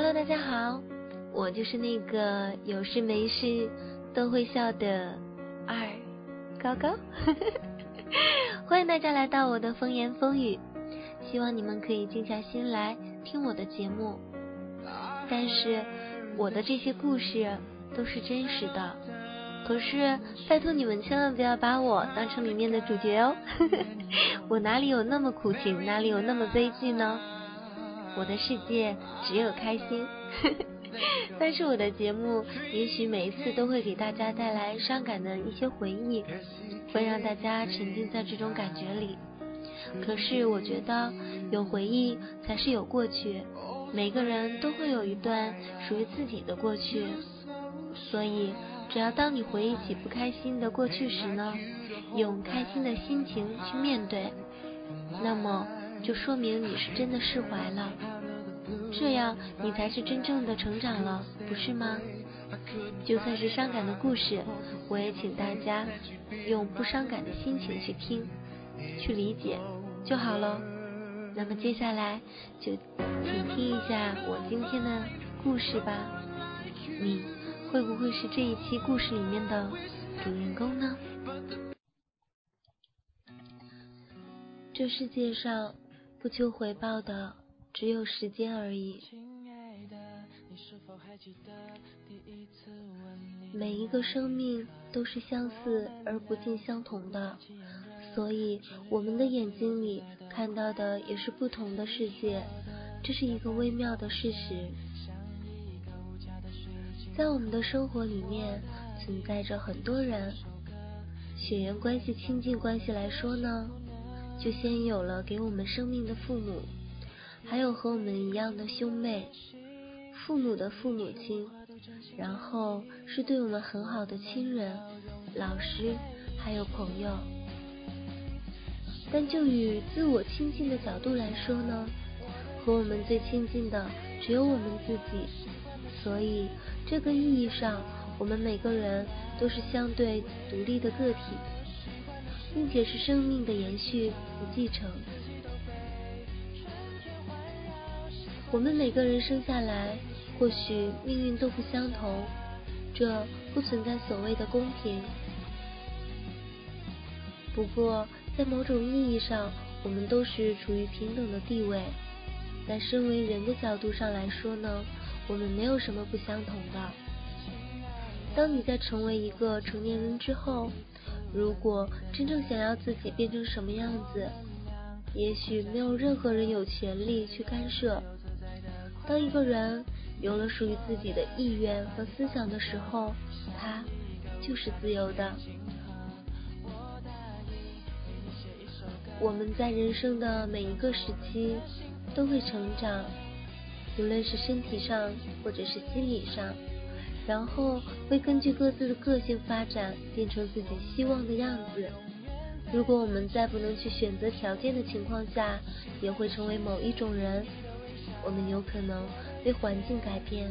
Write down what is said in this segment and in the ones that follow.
Hello，大家好，我就是那个有事没事都会笑的二高高，欢迎大家来到我的风言风语，希望你们可以静下心来听我的节目。但是我的这些故事都是真实的，可是拜托你们千万不要把我当成里面的主角哦，我哪里有那么苦情，哪里有那么悲剧呢？我的世界只有开心，但是我的节目也许每一次都会给大家带来伤感的一些回忆，会让大家沉浸在这种感觉里。可是我觉得有回忆才是有过去，每个人都会有一段属于自己的过去，所以只要当你回忆起不开心的过去时呢，用开心的心情去面对，那么。就说明你是真的释怀了，这样你才是真正的成长了，不是吗？就算是伤感的故事，我也请大家用不伤感的心情去听，去理解就好了。那么接下来就请听一下我今天的故事吧。你会不会是这一期故事里面的主人公呢？这世界上。不求回报的只有时间而已。每一个生命都是相似而不尽相同的，所以我们的眼睛里看到的也是不同的世界，这是一个微妙的事实。在我们的生活里面存在着很多人，血缘关系、亲近关系来说呢？就先有了给我们生命的父母，还有和我们一样的兄妹，父母的父母亲，然后是对我们很好的亲人、老师，还有朋友。但就与自我亲近的角度来说呢，和我们最亲近的只有我们自己，所以这个意义上，我们每个人都是相对独立的个体。并且是生命的延续和继承。我们每个人生下来，或许命运都不相同，这不存在所谓的公平。不过，在某种意义上，我们都是处于平等的地位。在身为人的角度上来说呢，我们没有什么不相同的。当你在成为一个成年人之后，如果真正想要自己变成什么样子，也许没有任何人有权利去干涉。当一个人有了属于自己的意愿和思想的时候，他就是自由的。我们在人生的每一个时期都会成长，无论是身体上或者是心理上。然后会根据各自的个性发展，变成自己希望的样子。如果我们在不能去选择条件的情况下，也会成为某一种人。我们有可能被环境改变，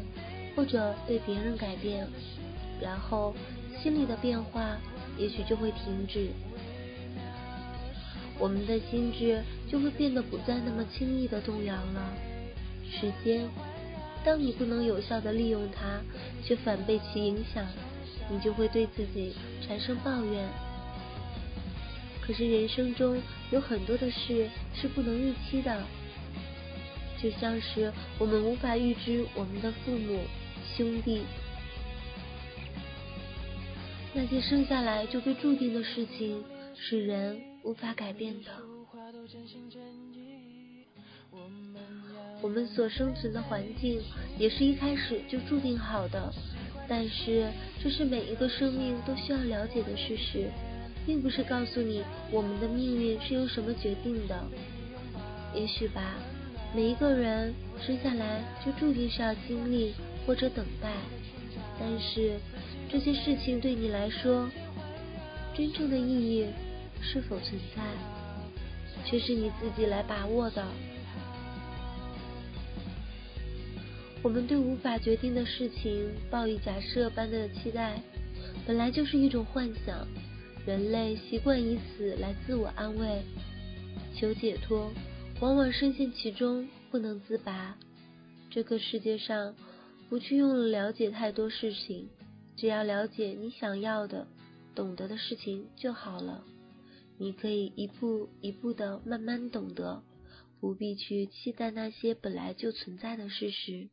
或者被别人改变，然后心理的变化也许就会停止，我们的心智就会变得不再那么轻易的动摇了。时间。当你不能有效的利用它，却反被其影响，你就会对自己产生抱怨。可是人生中有很多的事是不能预期的，就像是我们无法预知我们的父母、兄弟那些生下来就被注定的事情，是人无法改变的。我们所生存的环境也是一开始就注定好的，但是这是每一个生命都需要了解的事实，并不是告诉你我们的命运是由什么决定的。也许吧，每一个人生下来就注定是要经历或者等待，但是这些事情对你来说真正的意义是否存在，却是你自己来把握的。我们对无法决定的事情抱以假设般的期待，本来就是一种幻想。人类习惯以此来自我安慰、求解脱，往往深陷其中不能自拔。这个世界上，不去用了解太多事情，只要了解你想要的、懂得的事情就好了。你可以一步一步的慢慢懂得，不必去期待那些本来就存在的事实。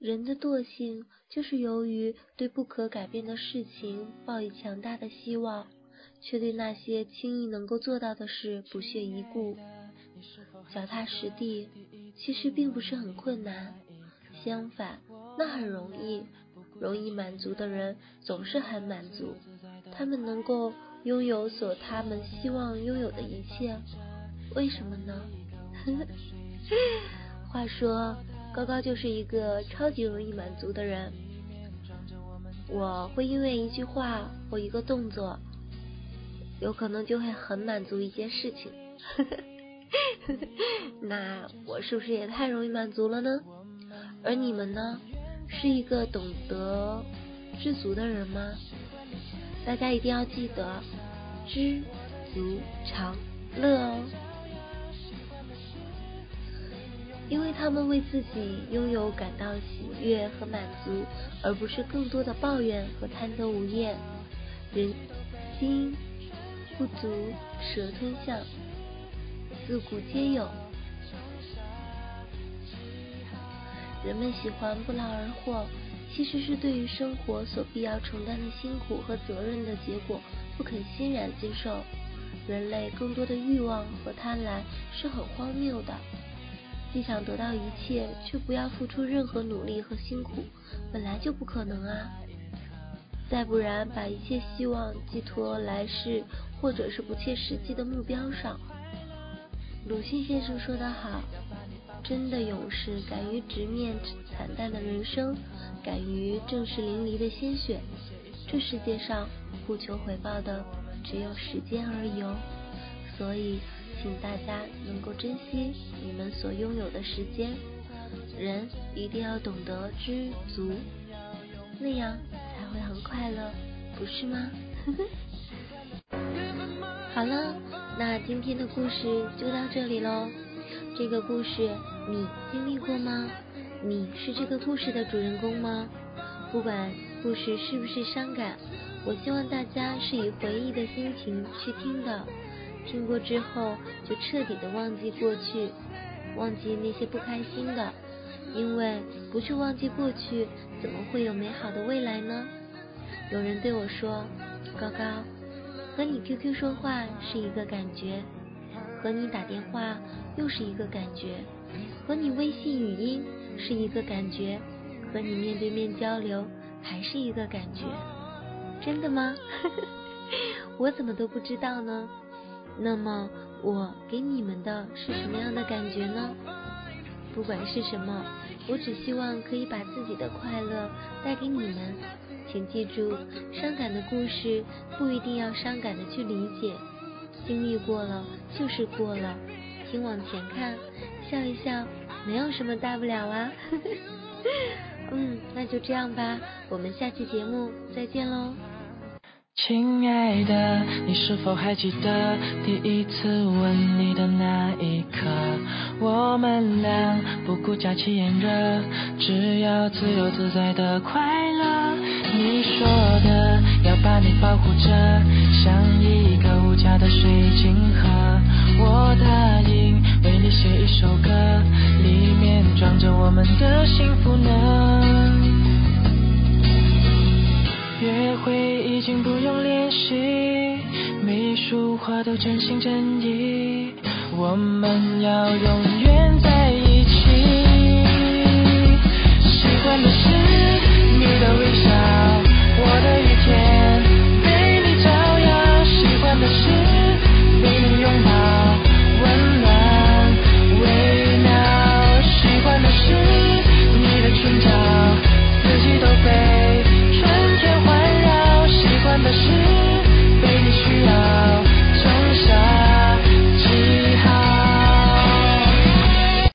人的惰性就是由于对不可改变的事情抱以强大的希望，却对那些轻易能够做到的事不屑一顾。脚踏实地其实并不是很困难，相反，那很容易。容易满足的人总是很满足，他们能够拥有所他们希望拥有的一切。为什么呢？话说。高高就是一个超级容易满足的人，我会因为一句话或一个动作，有可能就会很满足一件事情。那我是不是也太容易满足了呢？而你们呢，是一个懂得知足的人吗？大家一定要记得知足常乐哦。因为他们为自己拥有感到喜悦和满足，而不是更多的抱怨和贪得无厌。人心不足蛇吞象，自古皆有。人们喜欢不劳而获，其实是对于生活所必要承担的辛苦和责任的结果不肯欣然接受。人类更多的欲望和贪婪是很荒谬的。既想得到一切，却不要付出任何努力和辛苦，本来就不可能啊！再不然，把一切希望寄托来世或者是不切实际的目标上。鲁迅先生说得好：“真的勇士敢于直面惨淡的人生，敢于正视淋漓的鲜血。这世界上不求回报的只有时间而已哦。”所以。请大家能够珍惜你们所拥有的时间，人一定要懂得知足，那样才会很快乐，不是吗？好了，那今天的故事就到这里喽。这个故事你经历过吗？你是这个故事的主人公吗？不管故事是不是伤感，我希望大家是以回忆的心情去听的。听过之后，就彻底的忘记过去，忘记那些不开心的，因为不去忘记过去，怎么会有美好的未来呢？有人对我说：“高高，和你 QQ 说话是一个感觉，和你打电话又是一个感觉，和你微信语音是一个感觉，和你面对面交流还是一个感觉。”真的吗？我怎么都不知道呢？那么我给你们的是什么样的感觉呢？不管是什么，我只希望可以把自己的快乐带给你们。请记住，伤感的故事不一定要伤感的去理解，经历过了就是过了，请往前看，笑一笑，没有什么大不了啊。嗯，那就这样吧，我们下期节目再见喽。亲爱的，你是否还记得第一次吻你的那一刻？我们俩不顾假期炎热，只要自由自在的快乐。你说的要把你保护着，像一个无价的水晶盒。我答应为你写一首歌，里面装着我们的幸福呢。约会已经不用练习，每一束花都真心真意，我们要永远在一起。喜欢的是你的微笑，我的雨天。